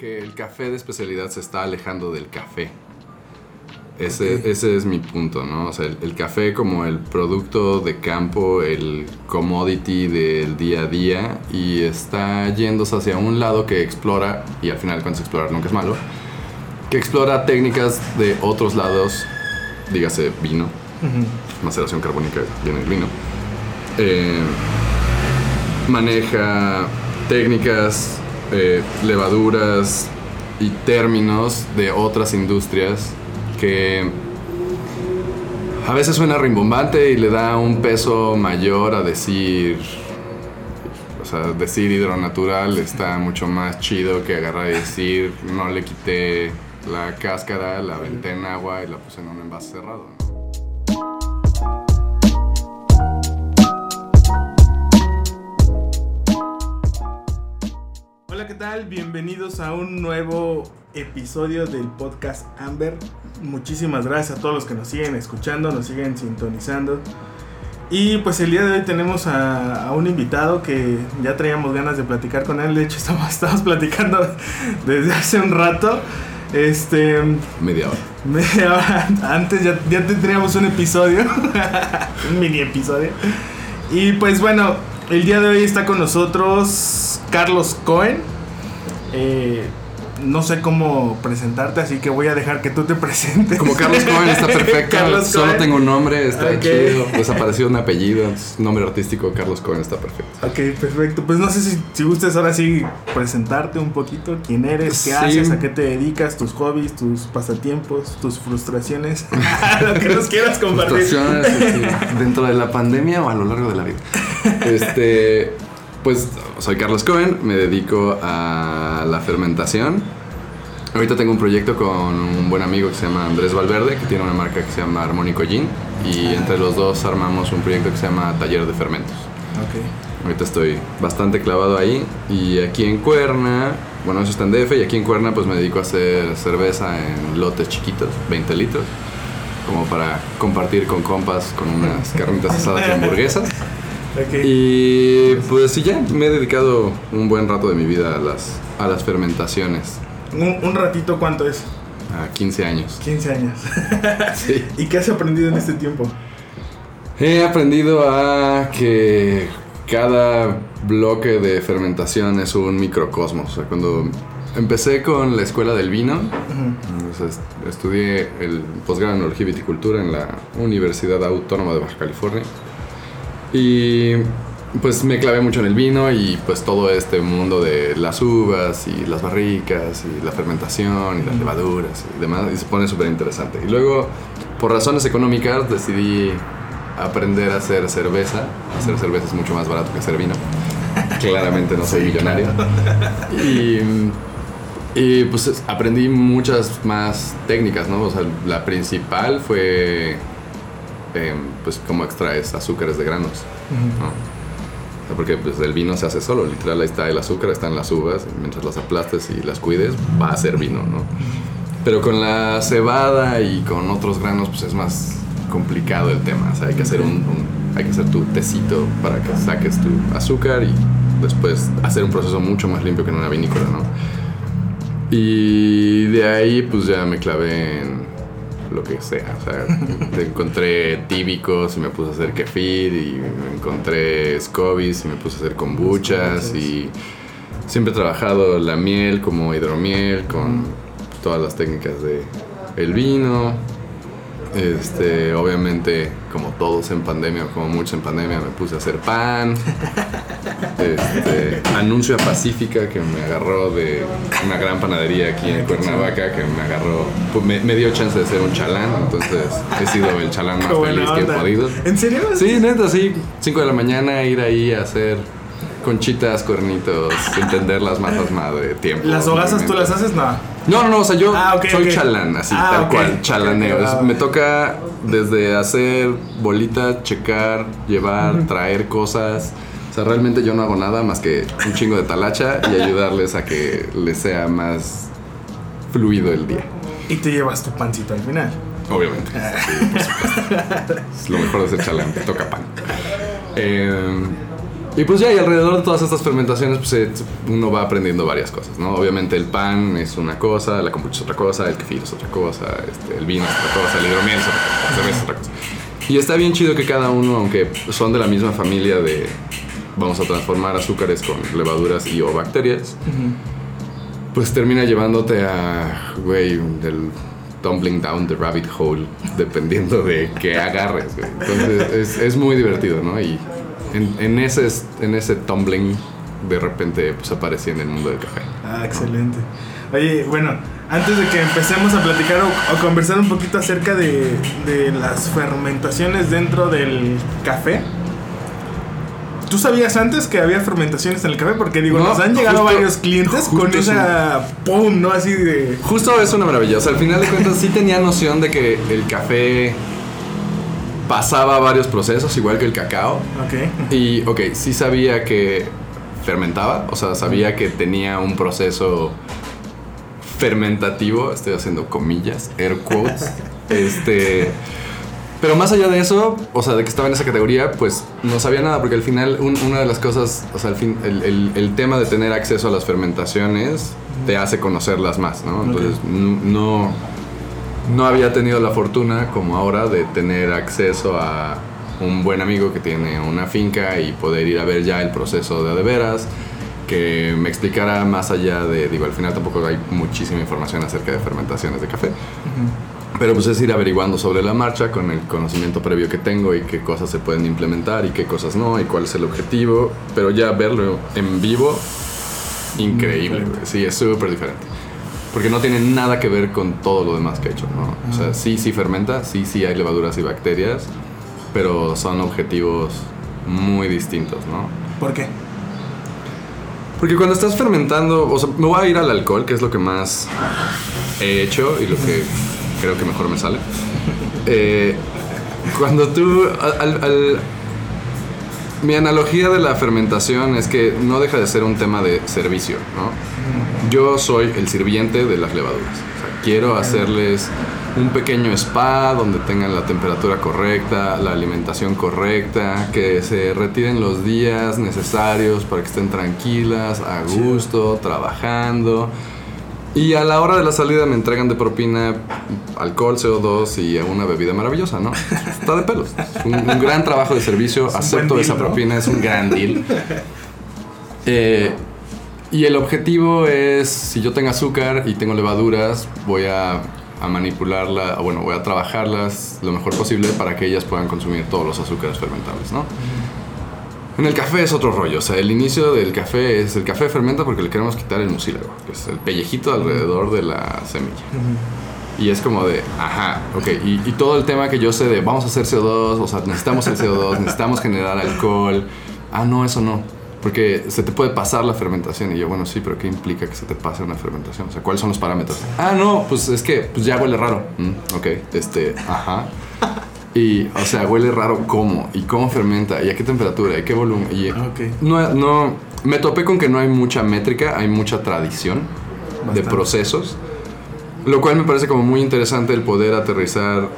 que el café de especialidad se está alejando del café. Ese, ese es mi punto, ¿no? O sea, el, el café como el producto de campo, el commodity del día a día y está yéndose hacia un lado que explora, y al final cuando explorar nunca es malo, que explora técnicas de otros lados, dígase vino, maceración carbónica viene el vino, eh, maneja técnicas, eh, levaduras y términos de otras industrias que a veces suena rimbombante y le da un peso mayor a decir, o sea, decir hidronatural está mucho más chido que agarrar y decir, no le quité la cáscara, la aventé en agua y la puse en un envase cerrado. Tal? Bienvenidos a un nuevo episodio del podcast Amber. Muchísimas gracias a todos los que nos siguen escuchando, nos siguen sintonizando. Y pues el día de hoy tenemos a, a un invitado que ya traíamos ganas de platicar con él. De hecho, estamos, estamos platicando desde hace un rato. Este, Media hora. media hora antes ya, ya tendríamos un episodio, un mini episodio. Y pues bueno, el día de hoy está con nosotros Carlos Cohen. Eh, no sé cómo presentarte, así que voy a dejar que tú te presentes. Como Carlos Cohen está perfecto, Carlos solo Cohen. tengo un nombre, está Ok. chido. Desapareció un apellido, nombre artístico, Carlos Cohen está perfecto. Ok, perfecto. Pues no sé si, si gustes ahora sí presentarte un poquito. ¿Quién eres? ¿Qué Sí. haces? ¿A qué te dedicas? ¿Tus hobbies? ¿Tus pasatiempos? ¿Tus frustraciones? Lo que nos quieras compartir. Frustraciones dentro de la pandemia o a lo largo de la vida. Este, pues soy Carlos Cohen, me dedico a la fermentación. Ahorita tengo un proyecto con un buen amigo que se llama Andrés Valverde, que tiene una marca que se llama Armónico Gin. Y entre los dos armamos un proyecto que se llama Taller de Fermentos. Ok. Ahorita estoy bastante clavado ahí. Y aquí en Cuerna, bueno, eso está en DF. Y aquí en Cuerna, pues me dedico a hacer cerveza en lotes chiquitos, 20 litros. Como para compartir con compas, con unas carnitas asadas y hamburguesas. Y pues sí, ya me he dedicado un buen rato de mi vida a las, a las fermentaciones. Un, un ratito, ¿cuánto es? A 15 años. 15 años. Sí. ¿Y qué has aprendido en este tiempo? He aprendido a que cada bloque de fermentación es un microcosmos. O sea, cuando empecé con la escuela del vino, o sea, est- estudié el posgrado en viticultura en la Universidad Autónoma de Baja California. Y pues me clavé mucho en el vino y pues todo este mundo de las uvas y las barricas y la fermentación y las levaduras y demás y se pone súper interesante. Y luego, por razones económicas, decidí aprender a hacer cerveza. Hacer cerveza es mucho más barato que hacer vino. Claramente no soy millonario. Y, y pues es- aprendí muchas más técnicas, ¿no? O sea, la principal fue em, pues cómo extraes azúcares de granos, ¿no? O sea, porque pues el vino se hace solo, literal ahí está el azúcar, están las uvas, y mientras las aplastes y las cuides va a ser vino, ¿no? Pero con la cebada y con otros granos pues es más complicado el tema, o sea, hay que hacer un, un- hay que hacer tu tecito para que saques tu azúcar y después hacer un proceso mucho más limpio que en una vinícola, ¿no? Y de ahí pues ya me clavé en lo que sea. O sea, encontré tíbicos y me puse a hacer kefir y encontré scobies y me puse a hacer kombuchas y siempre he trabajado la miel como hidromiel con todas las técnicas de el vino. Este, obviamente, como todos en pandemia, o como muchos en pandemia, me puse a hacer pan. Este, anuncio a Pacífica que me agarró de una gran panadería aquí en Cuernavaca, que me agarró, pues, me, me dio chance de ser un chalán, entonces he sido el chalán más feliz que he podido. ¿En serio? Sí, neta, sí. 5 de la mañana ir ahí a hacer conchitas, cuernitos, entender las masas madre, tiempo. ¿Las hogazas tú las haces? No. No, no, no, o sea, yo Ah, soy ok. chalán, así, Ah, tal cual, chalaneo. Es- me toca desde hacer bolitas, checar, llevar, traer cosas. O sea, realmente yo no hago nada más que un chingo de talacha y ayudarles a que les sea más fluido el día. Y te llevas tu pancito al final. Obviamente. Sí, por supuesto. Es lo mejor de ser chalán, te toca pan. Eh, Y pues ya, y alrededor de todas estas fermentaciones, pues eh, uno va aprendiendo varias cosas, ¿no? Obviamente el pan es una cosa, la kombucha es otra cosa, el kefir es otra cosa, este, el vino es otra cosa, el hidromiel es otra cosa, la cerveza es otra cosa. Y está bien chido que cada uno, aunque son de la misma familia de vamos a transformar azúcares con levaduras y o bacterias, pues termina llevándote a, güey, del tumbling down the rabbit hole, dependiendo de qué agarres, güey. Entonces es, es muy divertido, ¿no? Y en, en, ese, en ese tumbling de repente pues aparecía en el mundo del café. Ah, excelente. Oye, bueno, antes de que empecemos a platicar o, o conversar un poquito acerca de, de, las fermentaciones dentro del café. ¿Tú sabías antes que había fermentaciones en el café? Porque digo, no, nos han llegado justo, varios clientes con esa pum, ¿no? Así de... Justo es una maravilla. O sea, al final de cuentas sí tenía noción de que el café pasaba varios procesos, igual que el cacao. Ok. Y, ok, sí sabía que fermentaba, o sea, sabía que tenía un proceso fermentativo, estoy haciendo comillas, air quotes. este. Pero más allá de eso, o sea, de que estaba en esa categoría, pues no sabía nada, porque al final un, una de las cosas, o sea, al fin, el, el, el, tema de tener acceso a las fermentaciones te hace conocerlas más, ¿no? Entonces, okay. no, no había tenido la fortuna como ahora de tener acceso a un buen amigo que tiene una finca y poder ir a ver ya el proceso de de veras, que me explicara más allá de, digo, al final tampoco hay muchísima información acerca de fermentaciones de café. Uh -huh. Pero pues es ir averiguando sobre la marcha con el conocimiento previo que tengo y qué cosas se pueden implementar y qué cosas no y cuál es el objetivo. Pero ya verlo en vivo, increíble. Sí, es súper diferente. Porque no tiene nada que ver con todo lo demás que he hecho, ¿no? O sea, sí, sí fermenta, sí, sí hay levaduras y bacterias, pero son objetivos muy distintos, ¿no? ¿Por qué? Porque cuando estás fermentando, o sea, me voy a ir al alcohol, que es lo que más he hecho y lo que creo que mejor me sale. Eh, cuando tú. Al, al, mi analogía de la fermentación es que no deja de ser un tema de servicio, ¿no? Yo soy el sirviente de las levaduras. O sea, quiero hacerles un pequeño spa donde tengan la temperatura correcta, la alimentación correcta, que se retiren los días necesarios para que estén tranquilas, a gusto, trabajando. Y a la hora de la salida me entregan de propina alcohol, CO2 y una bebida maravillosa, ¿no? Está de pelos. Un, un gran trabajo de servicio, es acepto deal, esa ¿no? propina, es un gran deal. Eh, y el objetivo es, si yo tengo azúcar y tengo levaduras, voy a, a manipularla, bueno, voy a trabajarlas lo mejor posible para que ellas puedan consumir todos los azúcares fermentables, ¿no? En el café es otro rollo, o sea, el inicio del café es el café fermenta porque le queremos quitar el mucílago, que es el pellejito alrededor de la semilla. Y es como de, ajá, ok, y, y, todo el tema que yo sé de vamos a hacer CO2, o sea, necesitamos el CO2, necesitamos generar alcohol. Ah, no, eso no, porque se te puede pasar la fermentación. Y yo, bueno, sí, pero ¿qué implica que se te pase una fermentación? O sea, ¿cuáles son los parámetros? Ah, no, pues es que pues ya huele raro. Mm, ok, este, ajá. Y, o sea, huele raro cómo, y cómo fermenta, y a qué temperatura, y qué volumen. Y okay. no, no, me topé con que no hay mucha métrica, hay mucha tradición Bastante. de procesos, lo cual me parece como muy interesante el poder aterrizar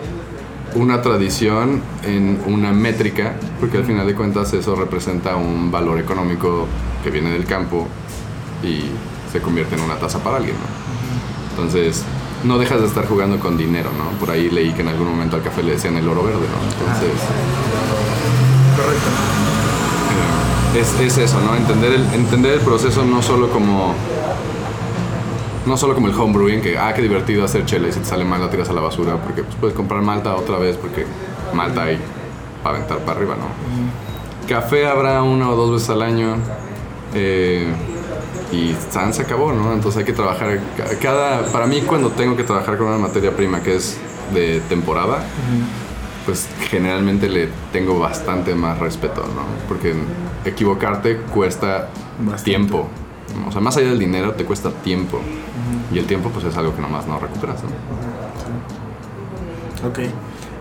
una tradición en una métrica, porque al final de cuentas eso representa un valor económico que viene del campo y se convierte en una tasa para alguien, ¿no? Entonces, no dejas de estar jugando con dinero, ¿no? Por ahí leí que en algún momento al café le decían el oro verde, ¿no? Entonces... Ah, correcto. Eh, es, es, eso, ¿no? Entender el, entender el proceso no solo como... No solo como el homebrewing, que, ah, qué divertido hacer chela y si te sale mal la tiras a la basura, porque pues, puedes comprar malta otra vez, porque malta hay para aventar para arriba, ¿no? Café habrá una o dos veces al año. Eh, y San se acabó, ¿no? Entonces hay que trabajar cada para mí cuando tengo que trabajar con una materia prima que es de temporada, uh -huh. pues generalmente le tengo bastante más respeto, ¿no? Porque equivocarte cuesta bastante. tiempo. O sea, más allá del dinero te cuesta tiempo. Uh -huh. Y el tiempo pues es algo que nomás no recuperas, ¿no? Ok.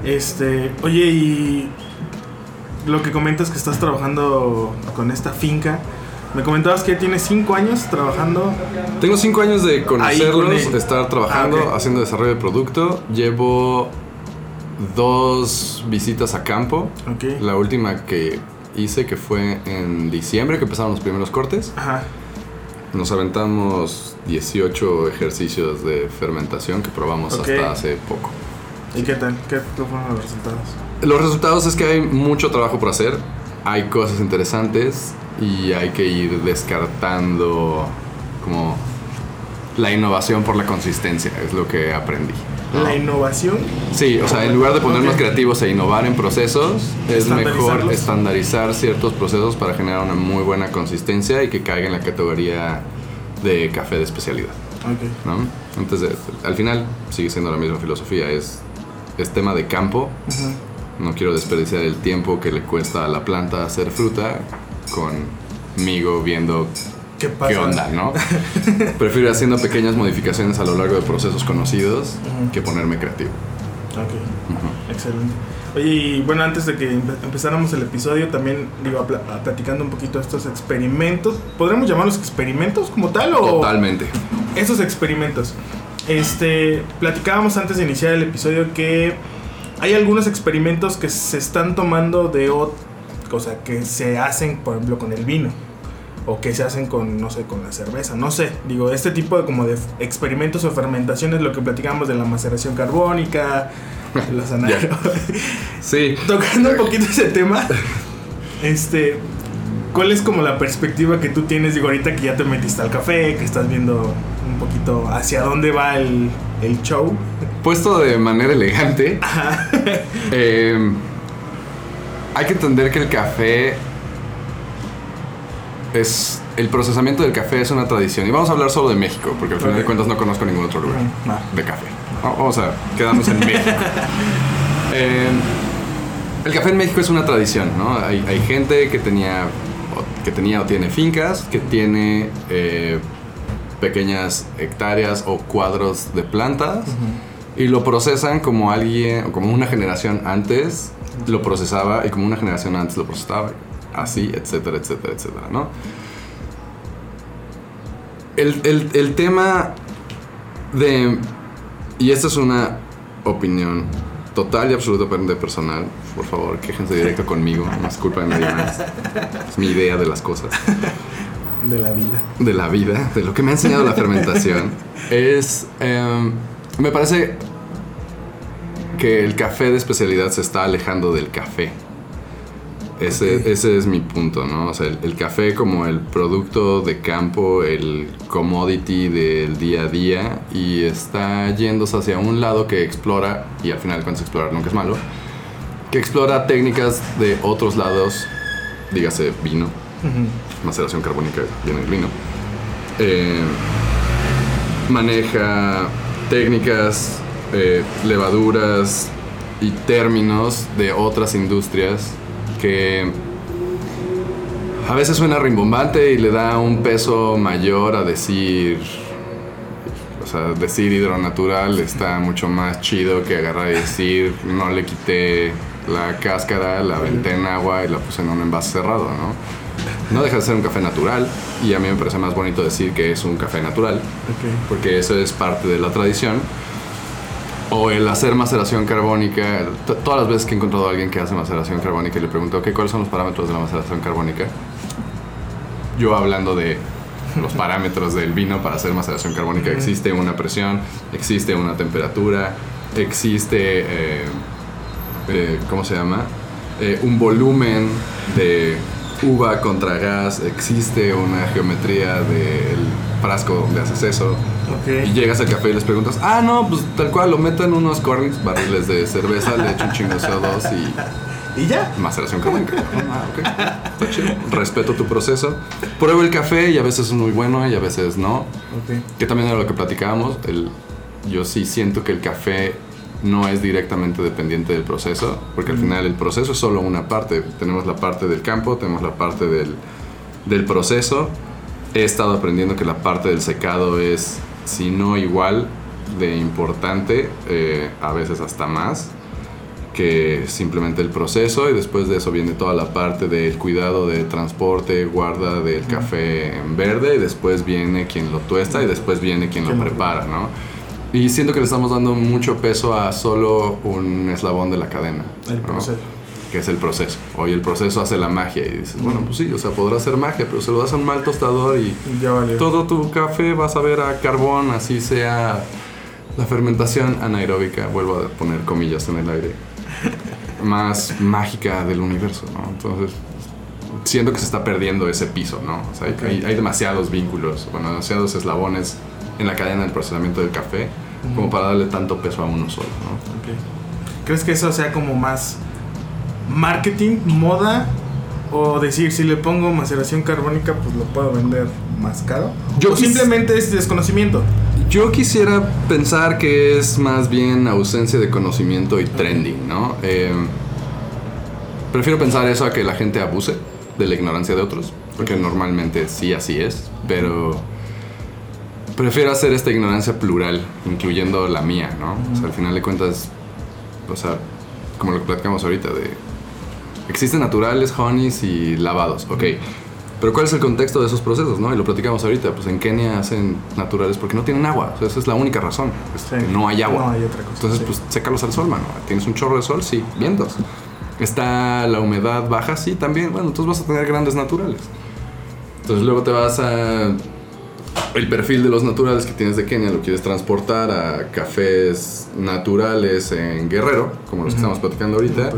Este, oye, y lo que comentas que estás trabajando con esta finca, me comentabas que tienes cinco años trabajando. Tengo cinco años de conocerlos, de estar trabajando, ah, okay. haciendo desarrollo de producto. Llevo dos visitas a campo. Okay. La última que hice, que fue en diciembre que empezaron los primeros cortes. Ajá. Nos aventamos 18 ejercicios de fermentación que probamos hasta hace poco. ¿Y qué tal? ¿Qué qué fueron los resultados? Los resultados es que hay mucho trabajo por hacer, hay cosas interesantes y hay que ir descartando como la innovación por la consistencia, es lo que aprendí. ¿no? La innovación. Sí, o sea, en lugar de ponernos Ok. creativos e innovar en procesos, es mejor estandarizar ciertos procesos para generar una muy buena consistencia y que caiga en la categoría de café de especialidad, Ok. ¿no? Entonces, al final sigue siendo la misma filosofía, es, es tema de campo, Ujú. no quiero desperdiciar el tiempo que le cuesta a la planta hacer fruta conmigo viendo ¿Qué pasa? qué onda, ¿no? Prefiero ir haciendo pequeñas modificaciones a lo largo de procesos conocidos Ujú. que ponerme creativo. Ok. Ujú. Excelente. Oye, y bueno, antes de que empe- empezáramos el episodio, también digo, a platicando un poquito de estos experimentos. ¿Podremos llamarlos experimentos como tal o...? Totalmente. Esos experimentos. Este, platicábamos antes de iniciar el episodio que hay algunos experimentos que se están tomando de ot- o sea, que se hacen, por ejemplo, con el vino. O que se hacen con, no sé, con la cerveza. No sé. Digo, este tipo de como de experimentos o fermentaciones, lo que platicamos de la maceración carbónica, los anaerobios. Sí, Tocando un poquito ese tema, este, ¿cuál es como la perspectiva que tú tienes? Digo, ahorita que ya te metiste al café, que estás viendo un poquito hacia dónde va el, el show. puesto de manera elegante, eh, hay que entender que el café es... El procesamiento del café es una tradición. Y vamos a hablar solo de México, porque al final de cuentas no conozco ningún otro lugar No. de café. No, Vamos a quedarnos en México. Eh, el café en México es una tradición, ¿no? Hay, hay gente que tenía, o, que tenía o tiene fincas, que tiene eh, pequeñas hectáreas o cuadros de plantas y lo procesan como alguien, o como una generación antes lo procesaba y como una generación antes lo procesaba, así, etcétera, etcétera, etcétera, ¿no? El, el- el tema de... Y esta es una opinión total y absolutamente personal. Por favor, quéjense directo conmigo. No es culpa de nadie más. Es mi idea de las cosas. De la vida. De la vida, de lo que me ha enseñado la fermentación. Es... em, me parece que el café de especialidad se está alejando del café. Ese, ese es mi punto, ¿no? O sea, el, el café como el producto de campo, el commodity del día a día y está yéndose hacia un lado que explora, y al final cuando explorar nunca es malo, que explora técnicas de otros lados, dígase vino, Ujú. maceración carbónica viene el vino. Eh, maneja técnicas, eh, levaduras y términos de otras industrias que a veces suena rimbombante y le da un peso mayor a decir, o sea, decir hidronatural está mucho más chido que agarrar y decir, no le quité la cáscara, la aventé en agua y la puse en un envase cerrado, ¿no? No deja de ser un café natural y a mí me parece más bonito decir que es un café natural porque eso es parte de la tradición. O el hacer maceración carbónica. Todas las veces que he encontrado a alguien que hace maceración carbónica y le pregunto, ok, ¿cuáles son los parámetros de la maceración carbónica? Yo hablando de los parámetros del vino para hacer maceración carbónica. Existe una presión, existe una temperatura, existe, eh, eh, ¿cómo se llama? Eh, un volumen de uva contra gas, existe una geometría del frasco donde haces eso. Y llegas al café y les preguntas, ah, no, pues tal cual, lo meto en unos cornings, barriles de cerveza, le echo un chingo CO2 y ¿Y ya? maceración carbónica. Ah, ok, está chido. Respeto tu proceso. Pruebo el café y a veces es muy bueno y a veces no. Ok. Que también era lo que platicábamos. El, yo sí siento que el café no es directamente dependiente del proceso, porque al final el proceso es solo una parte. Tenemos la parte del campo, tenemos la parte del, del proceso. He estado aprendiendo que la parte del secado es, si no igual, de importante, eh, a veces hasta más que simplemente el proceso y después de eso viene toda la parte del cuidado de transporte, guarda del café en verde y después viene quien lo tuesta y después viene quien lo Quien lo prepara, ¿no? Y siento que le estamos dando mucho peso a solo un eslabón de la cadena. El ¿no? proceso. Que es el proceso. Hoy el proceso hace la magia y dices, bueno, pues sí, o sea, podrá hacer magia, pero se lo das a un mal tostador y Ya todo tu café vas a ver a carbón, así sea la fermentación anaeróbica, vuelvo a poner comillas en el aire, más mágica del universo, ¿no? Entonces, siento que se está perdiendo ese piso, ¿no? O sea, hay, Ok. hay- hay demasiados vínculos, bueno, demasiados eslabones en la cadena del procesamiento del café como para darle tanto peso a uno solo, ¿no? Ok. ¿Crees que eso sea como más marketing, moda? O decir, si le pongo maceración carbónica, pues lo puedo vender más caro. Yo o simplemente es desconocimiento. Yo quisiera pensar que es más bien ausencia de conocimiento y trending, ¿no? Eh, prefiero pensar eso a que la gente abuse de la ignorancia de otros, porque normalmente sí así es, pero prefiero hacer esta ignorancia plural, incluyendo la mía, ¿no? O sea, al final de cuentas, o sea, como lo que platicamos ahorita, de existen naturales, honeys y lavados, ok. Pero ¿cuál es el contexto de esos procesos, no? Y lo platicamos ahorita, pues en Kenia hacen naturales porque no tienen agua, o sea, esa es la única razón, es Sí. que no hay agua. No hay otra cosa, Entonces, sí. pues sécalos al sol, mano. Tienes un chorro de sol, sí, vientos. Está la humedad baja, sí, también. Bueno, entonces vas a tener grandes naturales. Entonces luego te vas a... El perfil de los naturales que tienes de Kenia lo quieres transportar a cafés naturales en Guerrero, como los que estamos platicando ahorita.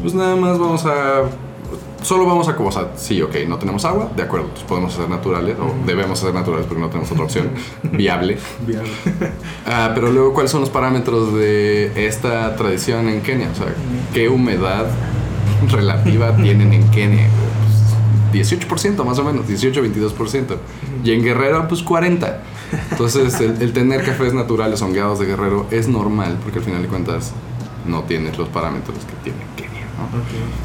Pues nada más vamos a... Solo vamos a... O sea, sí, ok, no tenemos agua, de acuerdo, pues podemos hacer naturales, o debemos hacer naturales porque no tenemos otra opción viable. Viable. Ah, pero luego, ¿cuáles son los parámetros de esta tradición en Kenia? O sea, ¿qué humedad relativa tienen en Kenia? Pues, 18% más o menos, 18-22%. Y en Guerrero, pues 40%. Entonces, el, el tener cafés naturales hongueados de Guerrero es normal, porque al final de cuentas no tienes los parámetros que tiene Kenia, ¿no? Ok.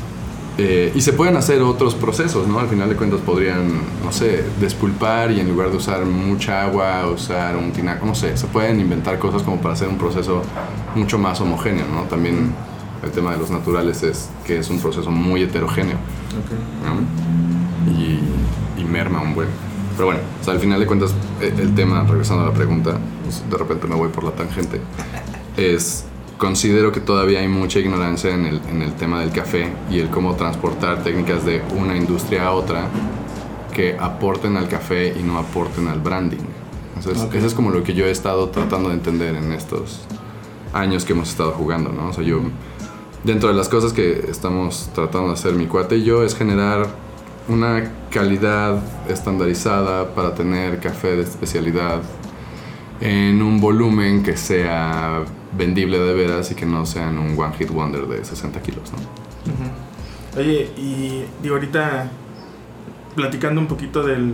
Eh, y se pueden hacer otros procesos, ¿no? Al final de cuentas podrían, no sé, despulpar y en lugar de usar mucha agua, usar un tinaco, no sé, se pueden inventar cosas como para hacer un proceso mucho más homogéneo, ¿no? También el tema de los naturales es que es un proceso muy heterogéneo, Ok. ¿no? Merma un buen. Pero bueno, o sea, al final de cuentas, eh, el tema, regresando a la pregunta, pues, de repente me voy por la tangente, es considero que todavía hay mucha ignorancia en el, en el tema del café y el cómo transportar técnicas de una industria a otra que aporten al café y no aporten al branding. Entonces, Ok. eso es como lo que yo he estado tratando de entender en estos años que hemos estado jugando, ¿no? O sea, yo, dentro de las cosas que estamos tratando de hacer mi cuate y yo es generar una calidad estandarizada para tener café de especialidad en un volumen que sea vendible de veras y que no sean un one hit wonder de 60 kilos, ¿no? Oye, y digo, ahorita platicando un poquito del,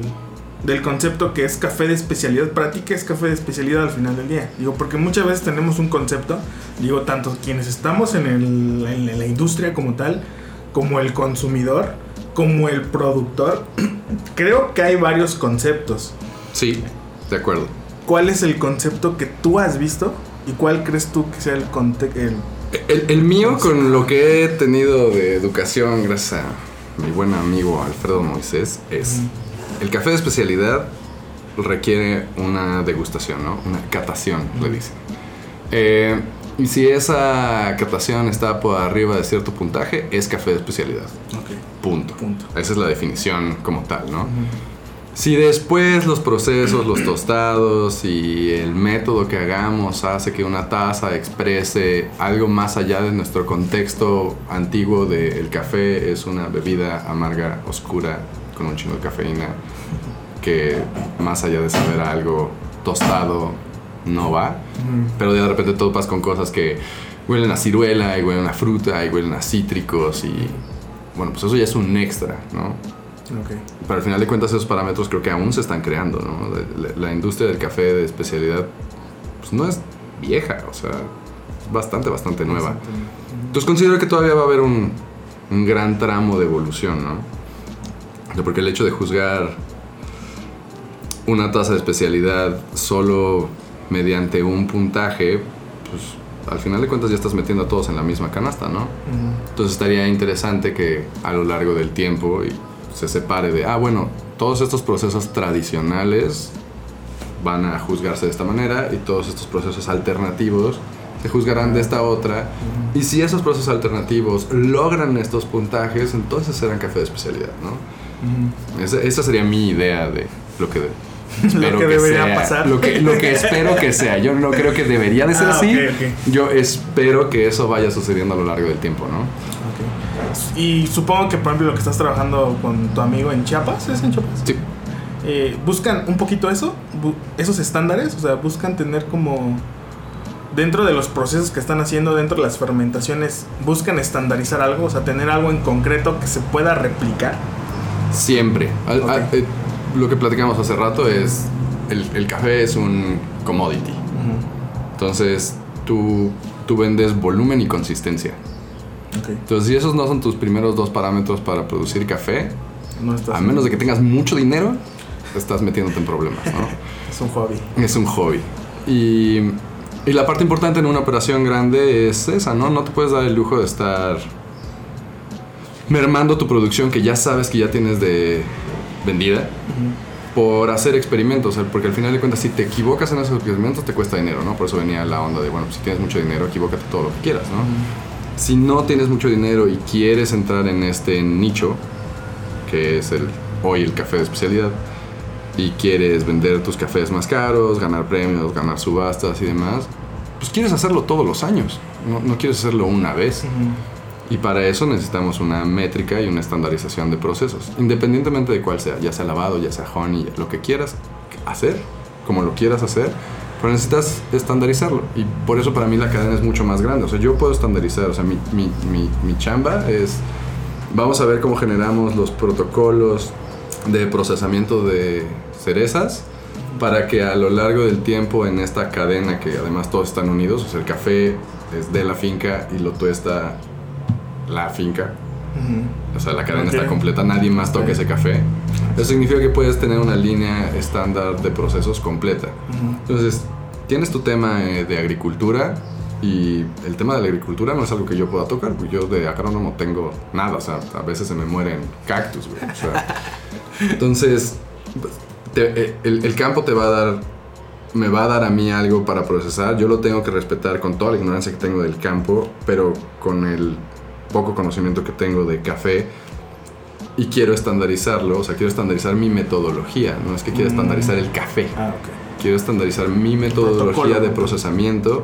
del concepto que es café de especialidad. ¿Para ti qué es café de especialidad al final del día? Digo, porque muchas veces tenemos un concepto, digo, tanto quienes estamos en, el- en la industria como tal, como el consumidor, como el productor, creo que hay varios conceptos. Sí, de acuerdo. ¿Cuál es el concepto que tú has visto y cuál crees tú que sea el contexto? El, el mío, con lo que he tenido de educación, gracias a mi buen amigo Alfredo Moisés, es el café de especialidad requiere una degustación, ¿no? Una catación, le dicen. Eh, y si esa catación está por arriba de cierto puntaje, es café de especialidad. Ok, Punto. punto. Esa es la definición como tal, ¿no? Si después los procesos, los tostados y el método que hagamos hace que una taza exprese algo más allá de nuestro contexto antiguo de el café es una bebida amarga, oscura, con un chingo de cafeína, que más allá de saber algo tostado no va, pero de repente todo pasa con cosas que huelen a ciruela y huelen a fruta y huelen a cítricos y bueno, pues eso ya es un extra, ¿no? Ok. Pero al final de cuentas esos parámetros creo que aún se están creando, ¿no? La, la- la industria del café de especialidad pues no es vieja, o sea, es bastante, bastante nueva. Entonces considero que todavía va a haber un, un gran tramo de evolución, ¿no? Porque el hecho de juzgar una tasa de especialidad solo mediante un puntaje, pues al final de cuentas ya estás metiendo a todos en la misma canasta, ¿no? Ujú. Entonces estaría interesante que a lo largo del tiempo se separe de, ah, bueno, todos estos procesos tradicionales van a juzgarse de esta manera y todos estos procesos alternativos te juzgarán de esta otra. Y si esos procesos alternativos logran estos puntajes, entonces serán café de especialidad, ¿no? esa, esa, sería mi idea de lo que... Lo que, debería sea, pasar. Lo que, lo que espero que sea. Yo no creo que debería de ser Ah, así. Yo espero que eso vaya sucediendo a lo largo del tiempo, ¿no? Y supongo que, por ejemplo, lo que estás trabajando con tu amigo en Chiapas, ¿es en Chiapas? Sí. Eh, buscan un poquito eso, esos estándares, o sea, buscan tener como dentro de los procesos que están haciendo, dentro de las fermentaciones, buscan estandarizar algo, o sea, tener algo en concreto que se pueda replicar. Siempre. Al- Ok. al- eh, lo que platicamos hace rato es, el, el café es un commodity. Entonces, tú, tú vendes volumen y consistencia. Entonces, si esos no son tus primeros dos parámetros para producir café, no a menos de que tengas mucho dinero, estás metiéndote en problemas, ¿no? es un hobby. Es un hobby. Y, y la parte importante en una operación grande es esa, ¿no? No te puedes dar el lujo de estar mermando tu producción que ya sabes que ya tienes de vendida por hacer experimentos, porque al final de cuentas si te equivocas en esos experimentos te cuesta dinero, ¿no? Por eso venía la onda de, bueno, pues, si tienes mucho dinero, equivócate todo lo que quieras, ¿no? Si no tienes mucho dinero y quieres entrar en este nicho, que es el hoy el café de especialidad, y quieres vender tus cafés más caros, ganar premios, ganar subastas y demás, pues quieres hacerlo todos los años, no, no quieres hacerlo una vez. Y para eso necesitamos una métrica y una estandarización de procesos, independientemente de cuál sea, ya sea lavado, ya sea honey, lo que quieras hacer, como lo quieras hacer, pero necesitas estandarizarlo. Y por eso para mí la cadena es mucho más grande. O sea, yo puedo estandarizar, o sea, mi, mi, mi, mi chamba es, vamos a ver cómo generamos los protocolos de procesamiento de cerezas para que a lo largo del tiempo en esta cadena que además todos están unidos, o sea, el café es de la finca y lo tuesta la finca, o sea, la cadena Ok. está completa, nadie más toca Ok. ese café. Eso significa que puedes tener una línea estándar de procesos completa. Entonces, tienes tu tema eh, de agricultura y el tema de la agricultura no es algo que yo pueda tocar, porque yo de agrónomo tengo nada, o sea, a veces se me mueren cactus, güey. o sea. entonces, te- eh, el, el campo te va a dar, me va a dar a mí algo para procesar, yo lo tengo que respetar con toda la ignorancia que tengo del campo, pero con el poco conocimiento que tengo de café, y quiero estandarizarlo, o sea, quiero estandarizar mi metodología, no es que quiera Mm. estandarizar el café, Ah, quiero estandarizar mi metodología Protocolo. de procesamiento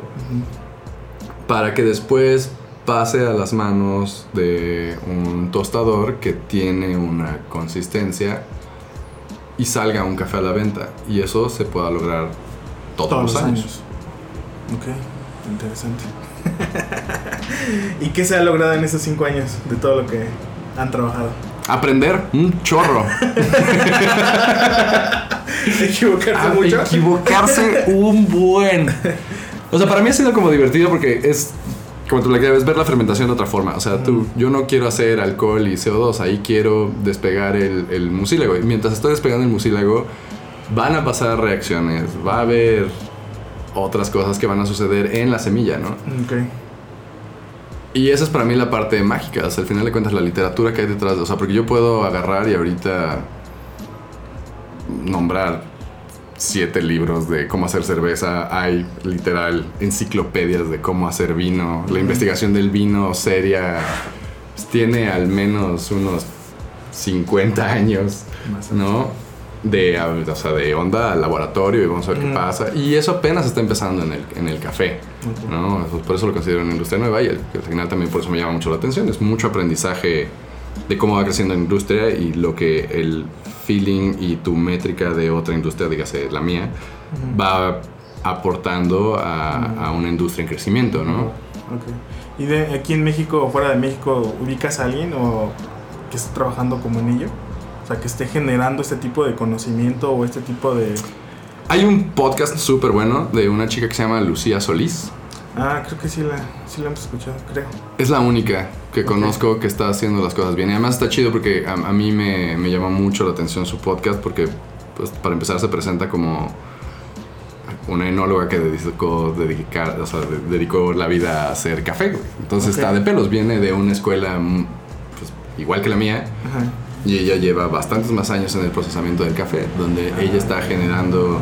para que después pase a las manos de un tostador que tiene una consistencia y salga un café a la venta y eso se pueda lograr todos, los años. Ok, interesante. ¿Y qué se ha logrado en esos cinco años de todo lo que han trabajado? Aprender un chorro. ¿Equivocarse a mucho? equivocarse un buen. O sea, para mí ha sido como divertido porque es como tú la quieres ver la fermentación de otra forma. O sea, tú, yo no quiero hacer alcohol y CO2, ahí quiero despegar el, el mucílago. Y mientras estoy despegando el mucílago, van a pasar reacciones, va a haber otras cosas que van a suceder en la semilla, ¿no? Ok. Y esa es para mí la parte mágica, o sea, al final de cuentas la literatura que hay detrás, de- o sea, porque yo puedo agarrar y ahorita nombrar siete libros de cómo hacer cerveza, hay literal enciclopedias de cómo hacer vino, la investigación del vino seria tiene al menos unos 50 años. ¿no? De, o sea, de onda al laboratorio y vamos a ver qué Ujú. pasa. Y eso apenas está empezando en el, en el café. ¿No? Eso- Por eso lo considero una industria nueva y al al final también por eso me llama mucho la atención. Es mucho aprendizaje de cómo va creciendo la industria y lo que el feeling y tu métrica de otra industria, dígase la mía, va aportando a, a una industria en crecimiento, ¿no? Ok. ¿Y de aquí en México o fuera de México ubicas a alguien o que esté trabajando como en ello? O sea, que esté generando este tipo de conocimiento o este tipo de... Hay un podcast súper bueno de una chica que se llama Lucía Solís. Ah, creo que sí la, sí la hemos escuchado, creo. Es la única que conozco que está haciendo las cosas bien. Y además está chido porque a, a mí me, me llama mucho la atención su podcast porque, pues, para empezar, se presenta como una enóloga que dedicó, dedicar, o sea, de- dedicó la vida a hacer café. Entonces está de pelos. Viene de una escuela pues, igual que la mía. Ajá. Y ella lleva bastantes más años en el procesamiento del café, donde ella está generando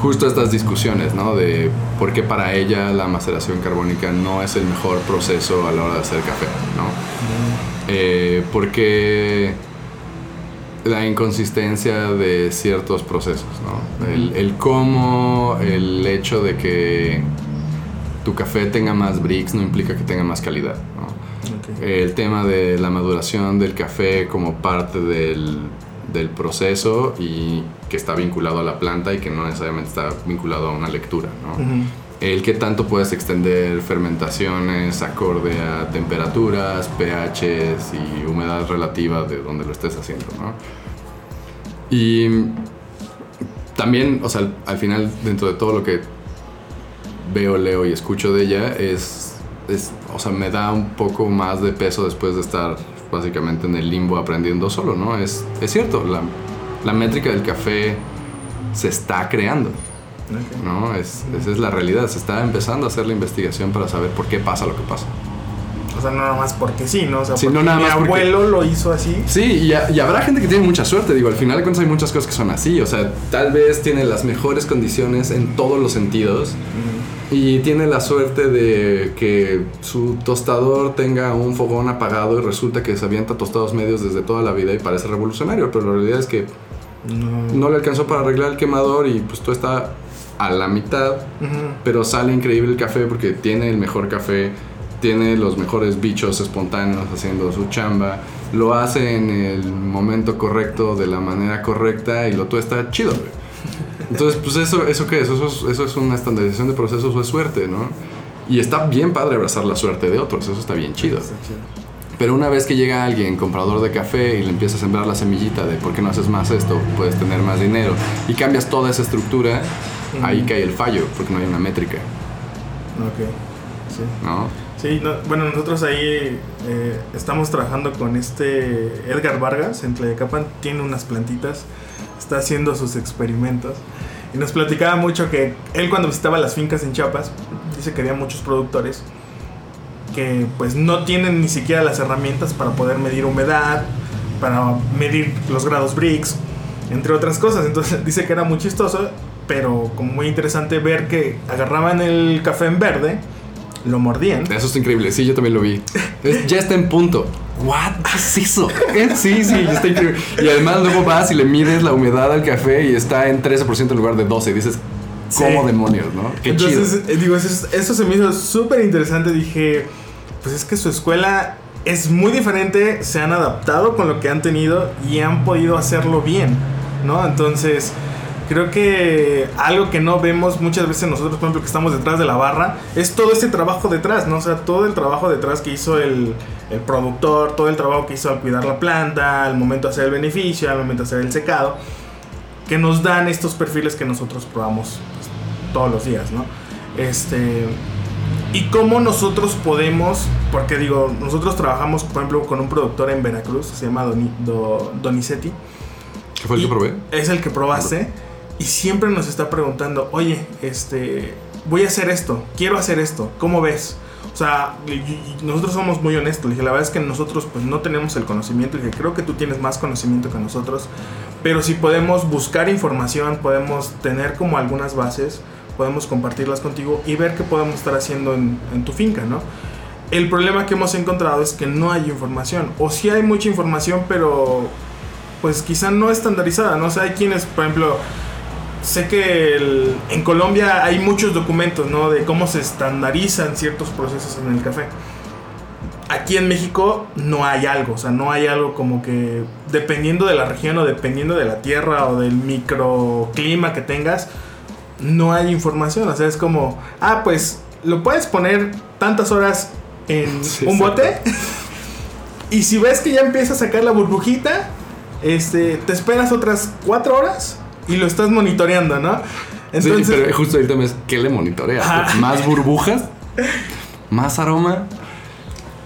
justo estas discusiones, ¿no? De por qué para ella la maceración carbónica no es el mejor proceso a la hora de hacer café, ¿no? Eh, porque la inconsistencia de ciertos procesos, ¿no? El, el cómo, el hecho de que tu café tenga más bricks no implica que tenga más calidad, ¿no? El tema de la maduración del café como parte del, del proceso y que está vinculado a la planta y que no necesariamente está vinculado a una lectura, ¿no? El que tanto puedes extender fermentaciones acorde a temperaturas, pHs y humedad relativa de donde lo estés haciendo, ¿no? Y también, o sea, al final, dentro de todo lo que veo, leo y escucho de ella, es, es, o sea, me da un poco más de peso después de estar básicamente en el limbo aprendiendo solo, ¿no? Es, es cierto, la, la métrica del café se está creando. ¿no? Es, esa es la realidad. Se está empezando a hacer la investigación para saber por qué pasa lo que pasa. O sea, no nada más porque sí, ¿no? O sea, Sí, porque no nada mi más porque- abuelo lo hizo así. Sí, y habrá gente que tiene mucha suerte. Digo, al final de cuentas hay muchas cosas que son así. O sea, tal vez tiene las mejores condiciones en todos los sentidos. Y tiene la suerte de que su tostador tenga un fogón apagado y resulta que se avienta tostados medios desde toda la vida y parece revolucionario. Pero la realidad es que No. no le alcanzó para arreglar el quemador y pues todo está a la mitad. Pero sale increíble el café porque tiene el mejor café, tiene los mejores bichos espontáneos haciendo su chamba, lo hace en el momento correcto, de la manera correcta y lo tuesta chido, güey. Entonces, pues eso, ¿eso qué es? Eso, es? eso es una estandarización de procesos o es suerte, ¿no? Y está bien padre abrazar la suerte de otros, eso está bien chido. Está chido. Pero una vez que llega alguien, comprador de café, y le empieza a sembrar la semillita de por qué no haces más esto, puedes tener más dinero, y cambias toda esa estructura, ahí cae el fallo, porque no hay una métrica, Ok. Sí. ¿no? Sí, no- bueno, nosotros ahí eh, estamos trabajando con este Edgar Vargas en Tlayacapan. Tiene unas plantitas, está haciendo sus experimentos. Y nos platicaba mucho que él cuando visitaba las fincas en Chiapas, dice que había muchos productores que pues no tienen ni siquiera las herramientas para poder medir humedad, para medir los grados Brix, entre otras cosas. Entonces dice que era muy chistoso, pero como muy interesante ver que agarraban el café en verde, lo mordían. Eso está increíble, sí, yo también lo vi. Es- ya está en punto. ¿What? ¿Qué es eso? Eh, Sí, sí, ya está increíble. Y además luego vas y le mides la humedad al café y está en 13% en lugar de 12. Y dices, ¿cómo Sí. demonios, no? Qué Entonces, chido. eh, digo, eso, es- eso se me hizo súper interesante. Dije, pues es que su escuela es muy diferente, se han adaptado con lo que han tenido y han podido hacerlo bien, ¿no? Entonces, creo que algo que no vemos muchas veces nosotros, por ejemplo, que estamos detrás de la barra, es todo este trabajo detrás, ¿no? O sea, todo el trabajo detrás que hizo el, el productor, todo el trabajo que hizo al cuidar la planta, al momento de hacer el beneficio, al momento de hacer el secado, que nos dan estos perfiles que nosotros probamos pues, todos los días, ¿no? Este. Y cómo nosotros podemos, porque digo, nosotros trabajamos, por ejemplo, con un productor en Veracruz, se llama Doni- Do- Donizetti. ¿Qué fue el que probé? Es el que probaste. Y siempre nos está preguntando, oye, este, voy a hacer esto, quiero hacer esto, ¿cómo ves? O sea, nosotros somos muy honestos. La verdad es que nosotros pues no tenemos el conocimiento. Dije, creo que tú tienes más conocimiento que nosotros. Pero si podemos buscar información, podemos tener como algunas bases, podemos compartirlas contigo y ver qué podemos estar haciendo en, en tu finca, ¿no? El problema que hemos encontrado es que no hay información. O sí hay mucha información, pero pues quizá no estandarizada, ¿no? O sea, hay quienes, por ejemplo, sé que el- en Colombia hay muchos documentos, ¿no? De cómo se estandarizan ciertos procesos en el café. Aquí en México no hay algo, o sea, no hay algo como que dependiendo de la región o dependiendo de la tierra o del microclima que tengas, no hay información, o sea, es como, ah, pues lo puedes poner tantas horas en Sí, un bote y si ves que ya empieza a sacar la burbujita, este, te esperas otras cuatro horas y lo estás monitoreando, ¿no? sí, pero justo ahorita me es, ¿qué le monitorea? Ajá. ¿Más burbujas? ¿Más aroma?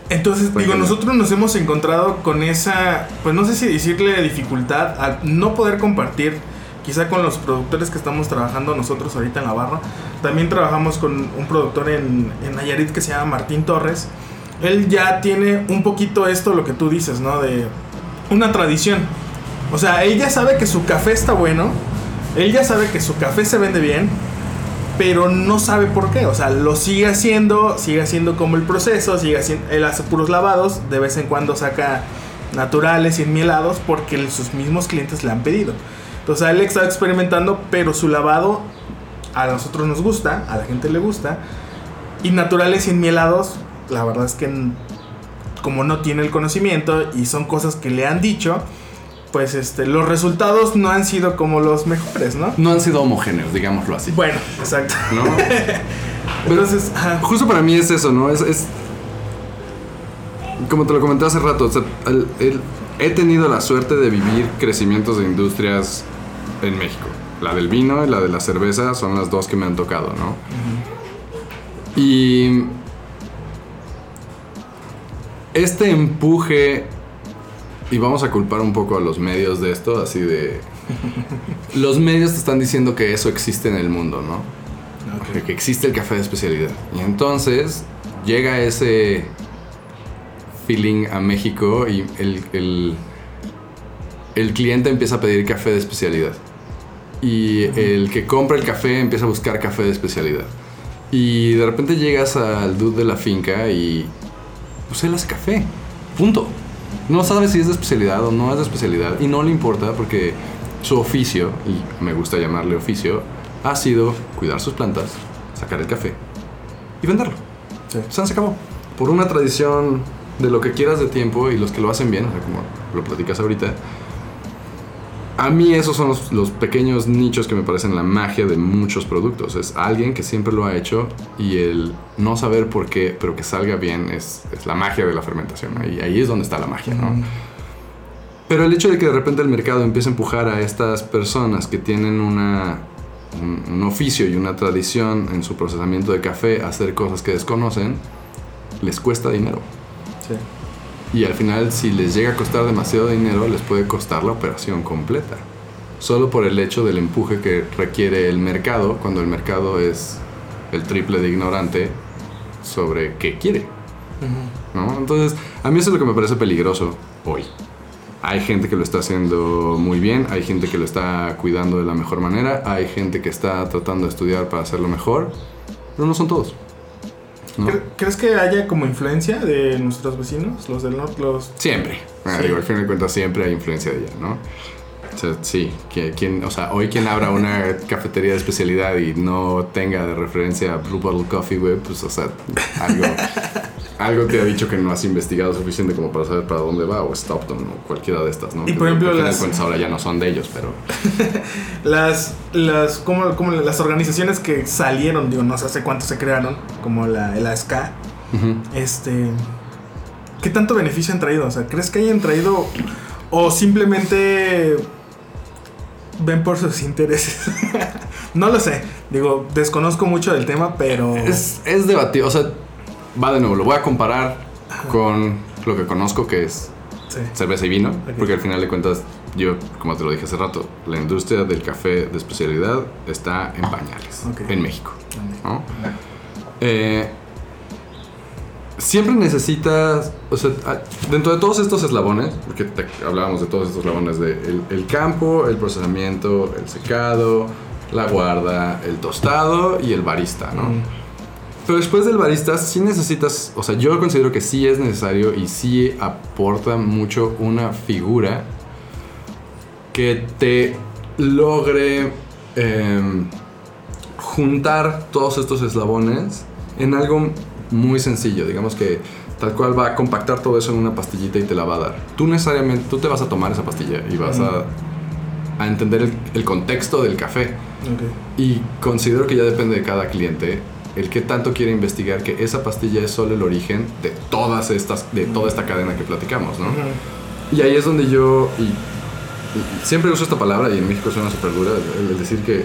Entonces, digo, nosotros nos hemos encontrado con esa, pues no sé si decirle dificultad a no poder compartir, quizá con los productores que estamos trabajando nosotros ahorita en la barra. También trabajamos con un productor en, en Nayarit que se llama Martín Torres. Él ya tiene un poquito esto, lo que tú dices, ¿no? De una tradición. O sea, él ya sabe que su café está bueno, él ya sabe que su café se vende bien, pero no sabe por qué. O sea, lo sigue haciendo, sigue haciendo como el proceso, sigue haciendo, él hace puros lavados, de vez en cuando saca naturales y enmielados porque sus mismos clientes le han pedido. Entonces, él está experimentando, pero su lavado a nosotros nos gusta, a la gente le gusta. Y naturales y enmielados, la verdad es que como no tiene el conocimiento y son cosas que le han dicho, pues este, los resultados no han sido como los mejores, ¿no? No han sido homogéneos, digámoslo así. Bueno, exacto. ¿No? Entonces, justo para mí es eso, ¿no? Es, es como te lo comenté hace rato, he tenido la suerte de vivir crecimientos de industrias en México. La del vino y la de la cerveza son las dos que me han tocado, ¿no? Y este empuje y vamos a culpar un poco a los medios de esto, así de... los medios te están diciendo que eso existe en el mundo, ¿no? Que existe el café de especialidad. Y entonces llega ese feeling a México y el, el, el cliente empieza a pedir café de especialidad. Y el que compra el café empieza a buscar café de especialidad. Y de repente llegas al dude de la finca y pues él hace café. Punto. No sabe si es de especialidad o no es de especialidad y no le importa porque su oficio, y me gusta llamarle oficio, ha sido cuidar sus plantas, sacar el café y venderlo. Sí. Se acabó. Por una tradición de lo que quieras de tiempo y los que lo hacen bien, o sea, como lo platicas ahorita, a mí esos son los, pequeños nichos que me parecen la magia de muchos productos. Es alguien que siempre lo ha hecho y el no saber por qué, pero que salga bien es, la magia de la fermentación. Ahí, ahí es donde está la magia, ¿no? Pero el hecho de que de repente el mercado empiece a empujar a estas personas que tienen una, un, oficio y una tradición en su procesamiento de café a hacer cosas que desconocen, les cuesta dinero. Sí. Y al final, si les llega a costar demasiado dinero, les puede costar la operación completa. Solo por el hecho del empuje que requiere el mercado, cuando el mercado es el triple de ignorante sobre qué quiere. ¿no? Entonces, a mí eso es lo que me parece peligroso hoy. Hay gente que lo está haciendo muy bien, hay gente que lo está cuidando de la mejor manera, hay gente que está tratando de estudiar para hacerlo mejor, pero no son todos. ¿Crees que haya como influencia de nuestros vecinos, los del norte? Los... Siempre. Ah, al fin de cuentas siempre hay influencia de ella, ¿no? O sea, sí, que, quien, o sea, hoy quien abra una cafetería de especialidad y no tenga de referencia Blue Bottle Coffee, güey, pues, o sea, algo, algo te ha dicho que no has investigado suficiente como para saber para dónde va, o Stockton, o cualquiera de estas, ¿no? Y por ejemplo, las... ahora ya no son de ellos, pero... las, las, como, como las organizaciones que salieron, digo, no sé hace cuánto se crearon, como la, el ASK, este... ¿Qué tanto beneficio han traído? O sea, ¿crees que hayan traído o simplemente ven por sus intereses? no lo sé. Digo, desconozco mucho del tema, pero... Es, es debatido, o sea va de nuevo, lo voy a comparar con lo que conozco que es cerveza y vino, porque al final de cuentas, yo, como te lo dije hace rato, la industria del café de especialidad está en pañales en México. Eh, siempre necesitas, o sea, dentro de todos estos eslabones, porque hablábamos de todos estos eslabones de el, campo, el procesamiento, el secado, la guarda, el tostado y el barista, ¿no? Pero después del barista sí necesitas, o sea, yo considero que sí es necesario y sí aporta mucho una figura que te logre em, juntar todos estos eslabones en algo muy sencillo. Digamos que tal cual va a compactar todo eso en una pastillita y te la va a dar. Tú necesariamente, tú te vas a tomar esa pastilla y vas a, a, entender el, contexto del café. Y considero que ya depende de cada cliente el que tanto quiere investigar que esa pastilla es solo el origen de todas estas, de toda esta cadena que platicamos, ¿no? Y ahí es donde yo, y, siempre uso esta palabra y en México suena súper dura, el, decir que